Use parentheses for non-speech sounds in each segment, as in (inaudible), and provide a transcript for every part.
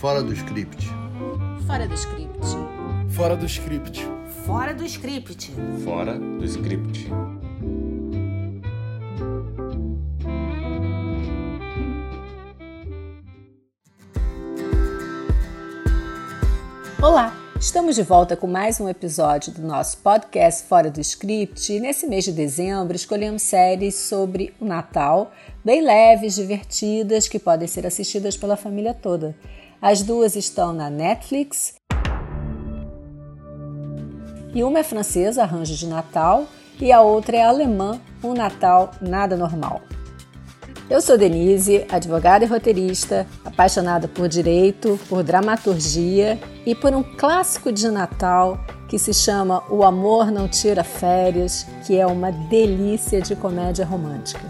Fora do script. Fora do script. Fora do script. Fora do script. Fora do script. Olá, estamos de volta com mais um episódio do nosso podcast Fora do Script e nesse mês de dezembro escolhemos séries sobre o Natal, bem leves, divertidas, que podem ser assistidas pela família toda. As duas estão na Netflix e uma é francesa, Arranjo de Natal, e a outra é alemã, Um Natal Nada Normal. Eu sou Denise, advogada e roteirista, apaixonada por direito, por dramaturgia e por um clássico de Natal que se chama O Amor Não Tira Férias, que é uma delícia de comédia romântica.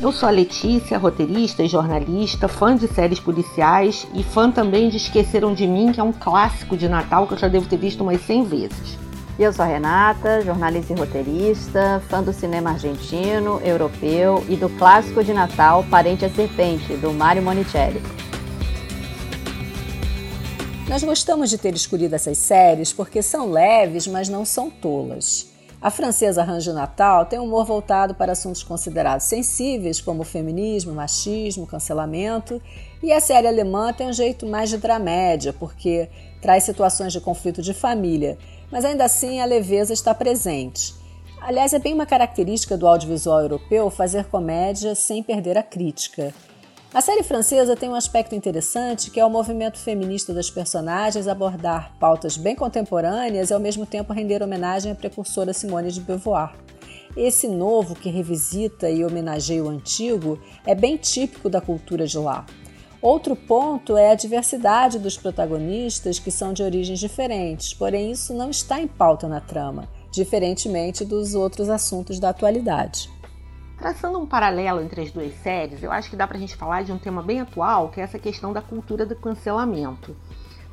Eu sou a Letícia, roteirista e jornalista, fã de séries policiais e fã também de Esqueceram de Mim, que é um clássico de Natal que eu já devo ter visto umas 100 vezes. E eu sou a Renata, jornalista e roteirista, fã do cinema argentino, europeu e do clássico de Natal Parente a Serpente, do Mário Monicelli. Nós gostamos de ter escolhido essas séries porque são leves, mas não são tolas. A francesa Arranjo Natal tem um humor voltado para assuntos considerados sensíveis, como feminismo, machismo, cancelamento, e a série alemã tem um jeito mais de dramédia, porque traz situações de conflito de família, mas ainda assim a leveza está presente. Aliás, é bem uma característica do audiovisual europeu fazer comédia sem perder a crítica. A série francesa tem um aspecto interessante que é o movimento feminista das personagens abordar pautas bem contemporâneas e ao mesmo tempo render homenagem à precursora Simone de Beauvoir. Esse novo que revisita e homenageia o antigo é bem típico da cultura de lá. Outro ponto é a diversidade dos protagonistas, que são de origens diferentes, porém isso não está em pauta na trama, diferentemente dos outros assuntos da atualidade. Traçando um paralelo entre as duas séries, eu acho que dá pra gente falar de um tema bem atual, que é essa questão da cultura do cancelamento.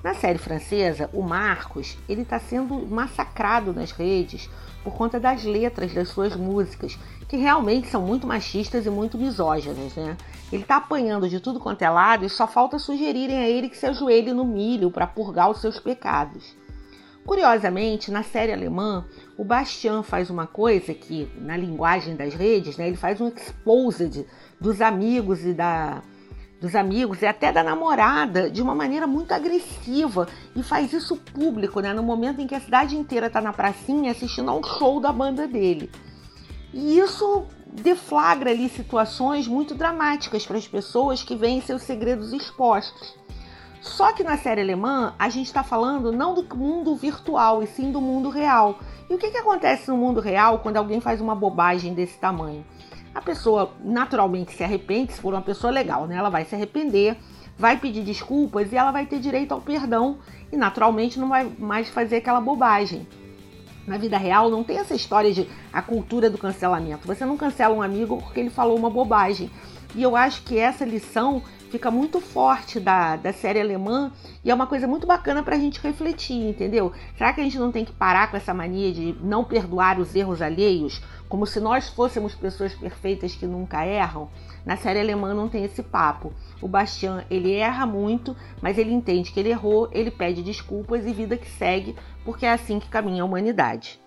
Na série francesa, o Marcos ele está sendo massacrado nas redes por conta das letras das suas músicas, que realmente são muito machistas e muito misóginas, né? Ele está apanhando de tudo quanto é lado e só falta sugerirem a ele que se ajoelhe no milho para purgar os seus pecados. Curiosamente, na série alemã, o Bastian faz uma coisa que, na linguagem das redes, né, ele faz um exposed dos amigos e da, dos amigos e até da namorada de uma maneira muito agressiva e faz isso público, né, no momento em que a cidade inteira está na pracinha assistindo a um show da banda dele. E isso deflagra ali situações muito dramáticas para as pessoas que veem seus segredos expostos. Só que na série alemã a gente está falando não do mundo virtual, e sim do mundo real. E o que, que acontece no mundo real quando alguém faz uma bobagem desse tamanho? A pessoa naturalmente se arrepende, se for uma pessoa legal, né? Ela vai se arrepender, vai pedir desculpas e ela vai ter direito ao perdão e naturalmente não vai mais fazer aquela bobagem. Na vida real não tem essa história de a cultura do cancelamento. Você não cancela um amigo porque ele falou uma bobagem. E eu acho que essa lição fica muito forte da, da série alemã e é uma coisa muito bacana para a gente refletir, entendeu? Será que a gente não tem que parar com essa mania de não perdoar os erros alheios, como se nós fôssemos pessoas perfeitas que nunca erram? Na série alemã não tem esse papo. O Bastian, ele erra muito, mas ele entende que ele errou, ele pede desculpas e vida que segue, porque é assim que caminha a humanidade.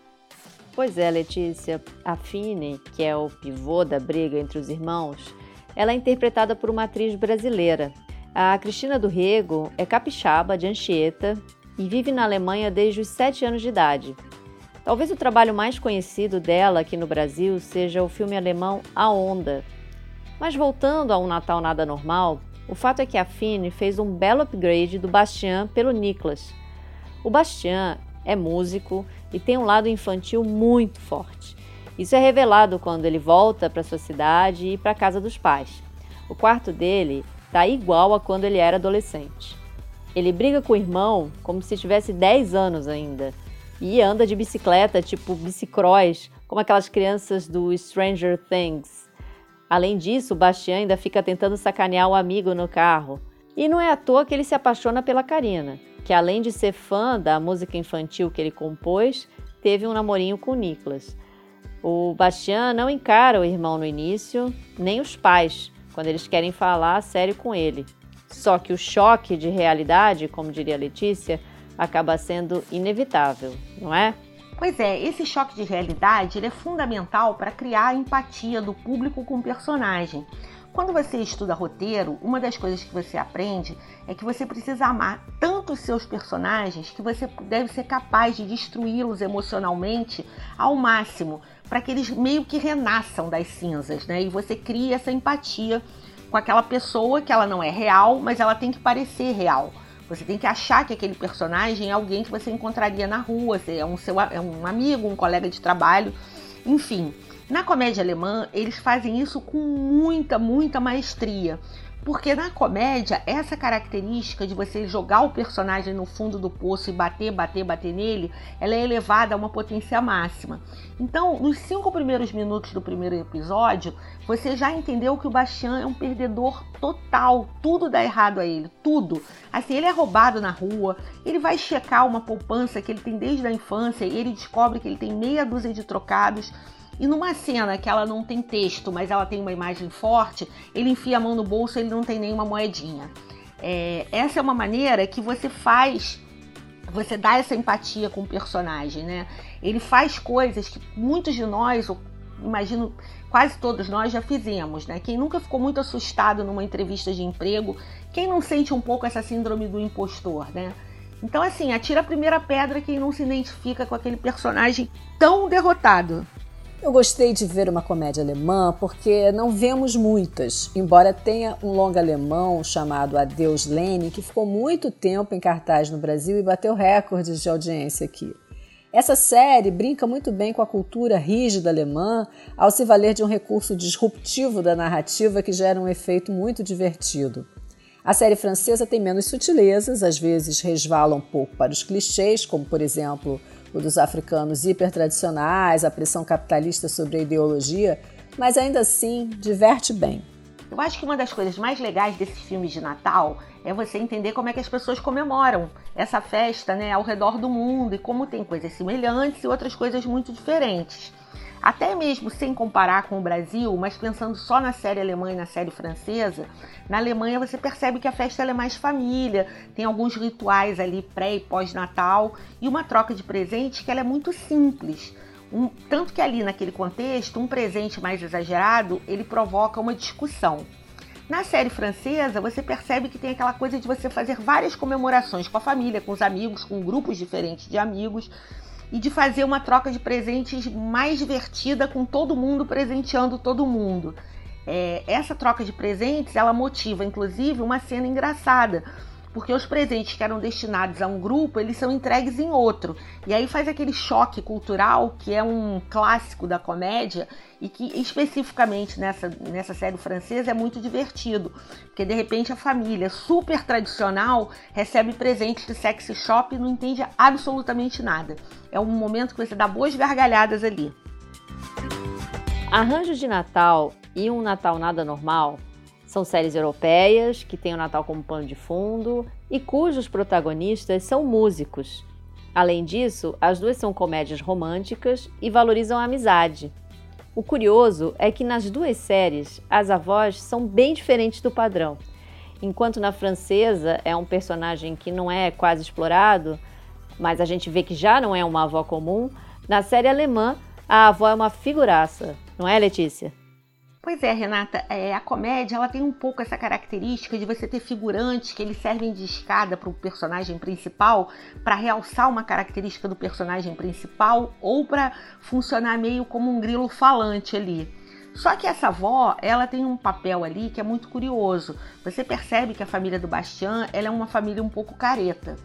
Pois é, Letícia. A Fine, que é o pivô da briga entre os irmãos, ela é interpretada por uma atriz brasileira. A Cristina do Rego é capixaba de Anchieta e vive na Alemanha desde os 7 anos de idade. Talvez o trabalho mais conhecido dela aqui no Brasil seja o filme alemão A Onda, mas voltando a um Natal nada normal, o fato é que a Fine fez um belo upgrade do Bastian pelo Niklas. O Bastian é músico e tem um lado infantil muito forte. Isso é revelado quando ele volta para sua cidade e para a casa dos pais. O quarto dele está igual a quando ele era adolescente. Ele briga com o irmão como se tivesse 10 anos ainda e anda de bicicleta tipo bicicross, como aquelas crianças do Stranger Things. Além disso, o Bastian ainda fica tentando sacanear o amigo no carro. E não é à toa que ele se apaixona pela Karina, que além de ser fã da música infantil que ele compôs, teve um namorinho com o Nicholas. O Bastian não encara o irmão no início, nem os pais, quando eles querem falar sério com ele. Só que o choque de realidade, como diria Letícia, acaba sendo inevitável, não é? Pois é, esse choque de realidade é fundamental para criar a empatia do público com o personagem. Quando você estuda roteiro, uma das coisas que você aprende é que você precisa amar tanto os seus personagens que você deve ser capaz de destruí-los emocionalmente ao máximo, para que eles meio que renasçam das cinzas, né? E você cria essa empatia com aquela pessoa que ela não é real, mas ela tem que parecer real. Você tem que achar que aquele personagem é alguém que você encontraria na rua, é um, seu, é um amigo, um colega de trabalho, enfim. Na comédia alemã, eles fazem isso com muita, muita maestria. Porque na comédia, essa característica de você jogar o personagem no fundo do poço e bater, bater, bater nele, ela é elevada a uma potência máxima. Então, nos cinco primeiros minutos do primeiro episódio, você já entendeu que o Bastian é um perdedor total. Tudo dá errado a ele, tudo. Assim, ele é roubado na rua, ele vai checar uma poupança que ele tem desde a infância e ele descobre que ele tem meia dúzia de trocados e numa cena que ela não tem texto, mas ela tem uma imagem forte, ele enfia a mão no bolso e ele não tem nenhuma moedinha. É, essa é uma maneira que você faz, você dá essa empatia com o personagem, né? Ele faz coisas que muitos de nós, imagino quase todos nós já fizemos, né? Quem nunca ficou muito assustado numa entrevista de emprego, quem não sente um pouco essa síndrome do impostor, né? Então, assim, atira a primeira pedra quem não se identifica com aquele personagem tão derrotado. Eu gostei de ver uma comédia alemã porque não vemos muitas, embora tenha um longa alemão chamado Adeus Lenin, que ficou muito tempo em cartaz no Brasil e bateu recordes de audiência aqui. Essa série brinca muito bem com a cultura rígida alemã ao se valer de um recurso disruptivo da narrativa que gera um efeito muito divertido. A série francesa tem menos sutilezas, às vezes resvala um pouco para os clichês, como por exemplo o dos africanos hipertradicionais, a pressão capitalista sobre a ideologia, mas ainda assim diverte bem. Eu acho que uma das coisas mais legais desses filmes de Natal é você entender como é que as pessoas comemoram essa festa né, ao redor do mundo e como tem coisas semelhantes e outras coisas muito diferentes. Até mesmo sem comparar com o Brasil, mas pensando só na série alemã e na série francesa, na Alemanha você percebe que a festa é mais família, tem alguns rituais ali pré e pós-natal e uma troca de presentes que é muito simples. Um, tanto que ali naquele contexto, um presente mais exagerado, ele provoca uma discussão. Na série francesa, você percebe que tem aquela coisa de você fazer várias comemorações com a família, com os amigos, com grupos diferentes de amigos, e de fazer uma troca de presentes mais divertida com todo mundo presenteando todo mundo. É, essa troca de presentes ela motiva inclusive uma cena engraçada porque os presentes que eram destinados a um grupo, eles são entregues em outro. E aí faz aquele choque cultural, que é um clássico da comédia e que especificamente nessa, nessa série francesa é muito divertido, porque de repente a família super tradicional recebe presentes de sexy shop e não entende absolutamente nada. É um momento que você dá boas gargalhadas ali. Arranjos de Natal e um Natal nada normal são séries europeias que têm o Natal como pano de fundo e cujos protagonistas são músicos. Além disso, as duas são comédias românticas e valorizam a amizade. O curioso é que nas duas séries as avós são bem diferentes do padrão. Enquanto na francesa é um personagem que não é quase explorado, mas a gente vê que já não é uma avó comum, na série alemã a avó é uma figuraça, não é, Letícia? Pois é, Renata, é, a comédia ela tem um pouco essa característica de você ter figurantes que eles servem de escada para o personagem principal para realçar uma característica do personagem principal ou para funcionar meio como um grilo falante ali. Só que essa avó, ela tem um papel ali que é muito curioso. Você percebe que a família do Bastian ela é uma família um pouco careta.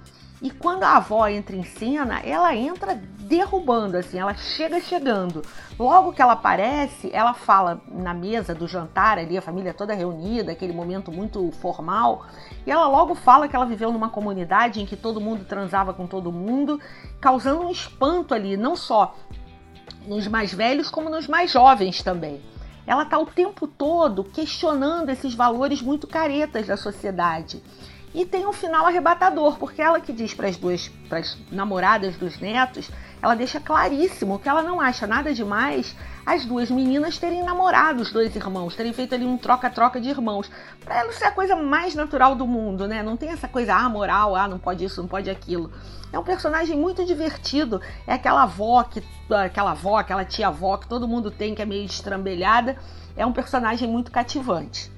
E quando a avó entra em cena, ela entra derrubando, assim, ela chega chegando. Logo que ela aparece, ela fala na mesa do jantar ali, a família toda reunida, aquele momento muito formal, e ela logo fala que ela viveu numa comunidade em que todo mundo transava com todo mundo, causando um espanto ali, não só nos mais velhos, como nos mais jovens também. Ela está o tempo todo questionando esses valores muito caretas da sociedade. E tem um final arrebatador, porque ela que diz para as duas, para as namoradas dos netos, ela deixa claríssimo que ela não acha nada demais as duas meninas terem namorado os dois irmãos, terem feito ali um troca-troca de irmãos. Pra ela isso é a coisa mais natural do mundo, né? Não tem essa coisa, ah, moral, ah, não pode isso, não pode aquilo. É um personagem muito divertido. É aquela avó, que, aquela avó, aquela tia-avó que todo mundo tem, que é meio estrambelhada. É um personagem muito cativante.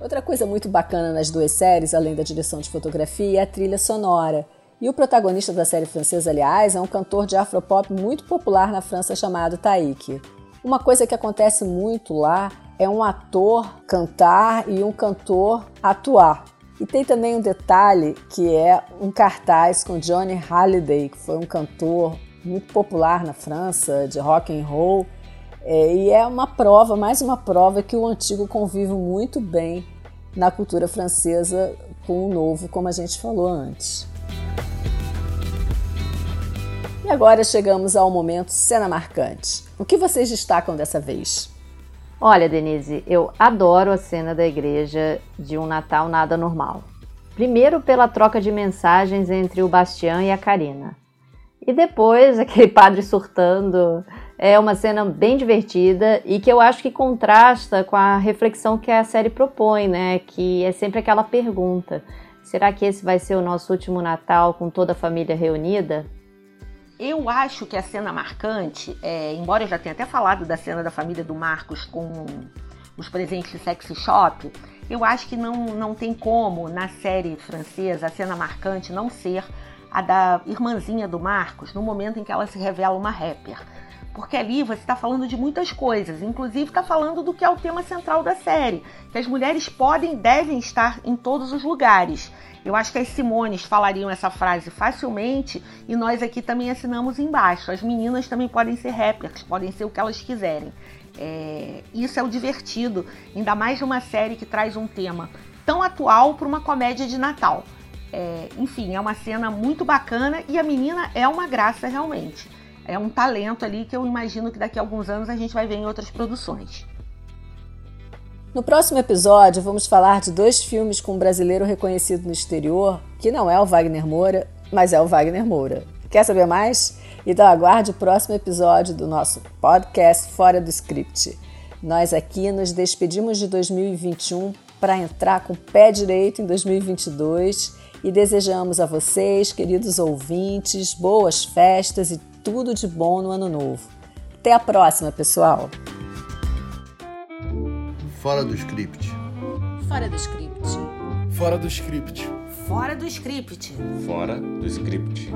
Outra coisa muito bacana nas duas séries, além da direção de fotografia, é a trilha sonora. E o protagonista da série francesa, aliás, é um cantor de afropop muito popular na França chamado Taïk. Uma coisa que acontece muito lá é um ator cantar e um cantor atuar. E tem também um detalhe que é um cartaz com Johnny Hallyday, que foi um cantor muito popular na França de rock and roll. É, e é uma prova, mais uma prova que o antigo convive muito bem na cultura francesa com o novo, como a gente falou antes. E agora chegamos ao momento cena marcante. O que vocês destacam dessa vez? Olha, Denise, eu adoro a cena da igreja de um Natal nada normal. Primeiro pela troca de mensagens entre o Bastian e a Karina. E depois (laughs) aquele padre surtando. É uma cena bem divertida e que eu acho que contrasta com a reflexão que a série propõe, né? Que é sempre aquela pergunta: será que esse vai ser o nosso último Natal com toda a família reunida? Eu acho que a cena marcante, é, embora eu já tenha até falado da cena da família do Marcos com os presentes de sexy shop, eu acho que não, não tem como, na série francesa, a cena marcante não ser a da irmãzinha do Marcos, no momento em que ela se revela uma rapper. Porque ali você está falando de muitas coisas, inclusive está falando do que é o tema central da série, que as mulheres podem devem estar em todos os lugares. Eu acho que as Simones falariam essa frase facilmente e nós aqui também assinamos embaixo. As meninas também podem ser rappers, podem ser o que elas quiserem. É, isso é o divertido, ainda mais numa série que traz um tema tão atual para uma comédia de Natal. É, enfim, é uma cena muito bacana e a menina é uma graça realmente. É um talento ali que eu imagino que daqui a alguns anos a gente vai ver em outras produções. No próximo episódio, vamos falar de dois filmes com um brasileiro reconhecido no exterior, que não é o Wagner Moura, mas é o Wagner Moura. Quer saber mais? Então aguarde o próximo episódio do nosso podcast Fora do Script. Nós aqui nos despedimos de 2021 para entrar com o pé direito em 2022 e desejamos a vocês, queridos ouvintes, boas festas e tudo de bom no ano novo. Até a próxima, pessoal! Fora do script. Fora do script. Fora do script. Fora do script. Fora do script.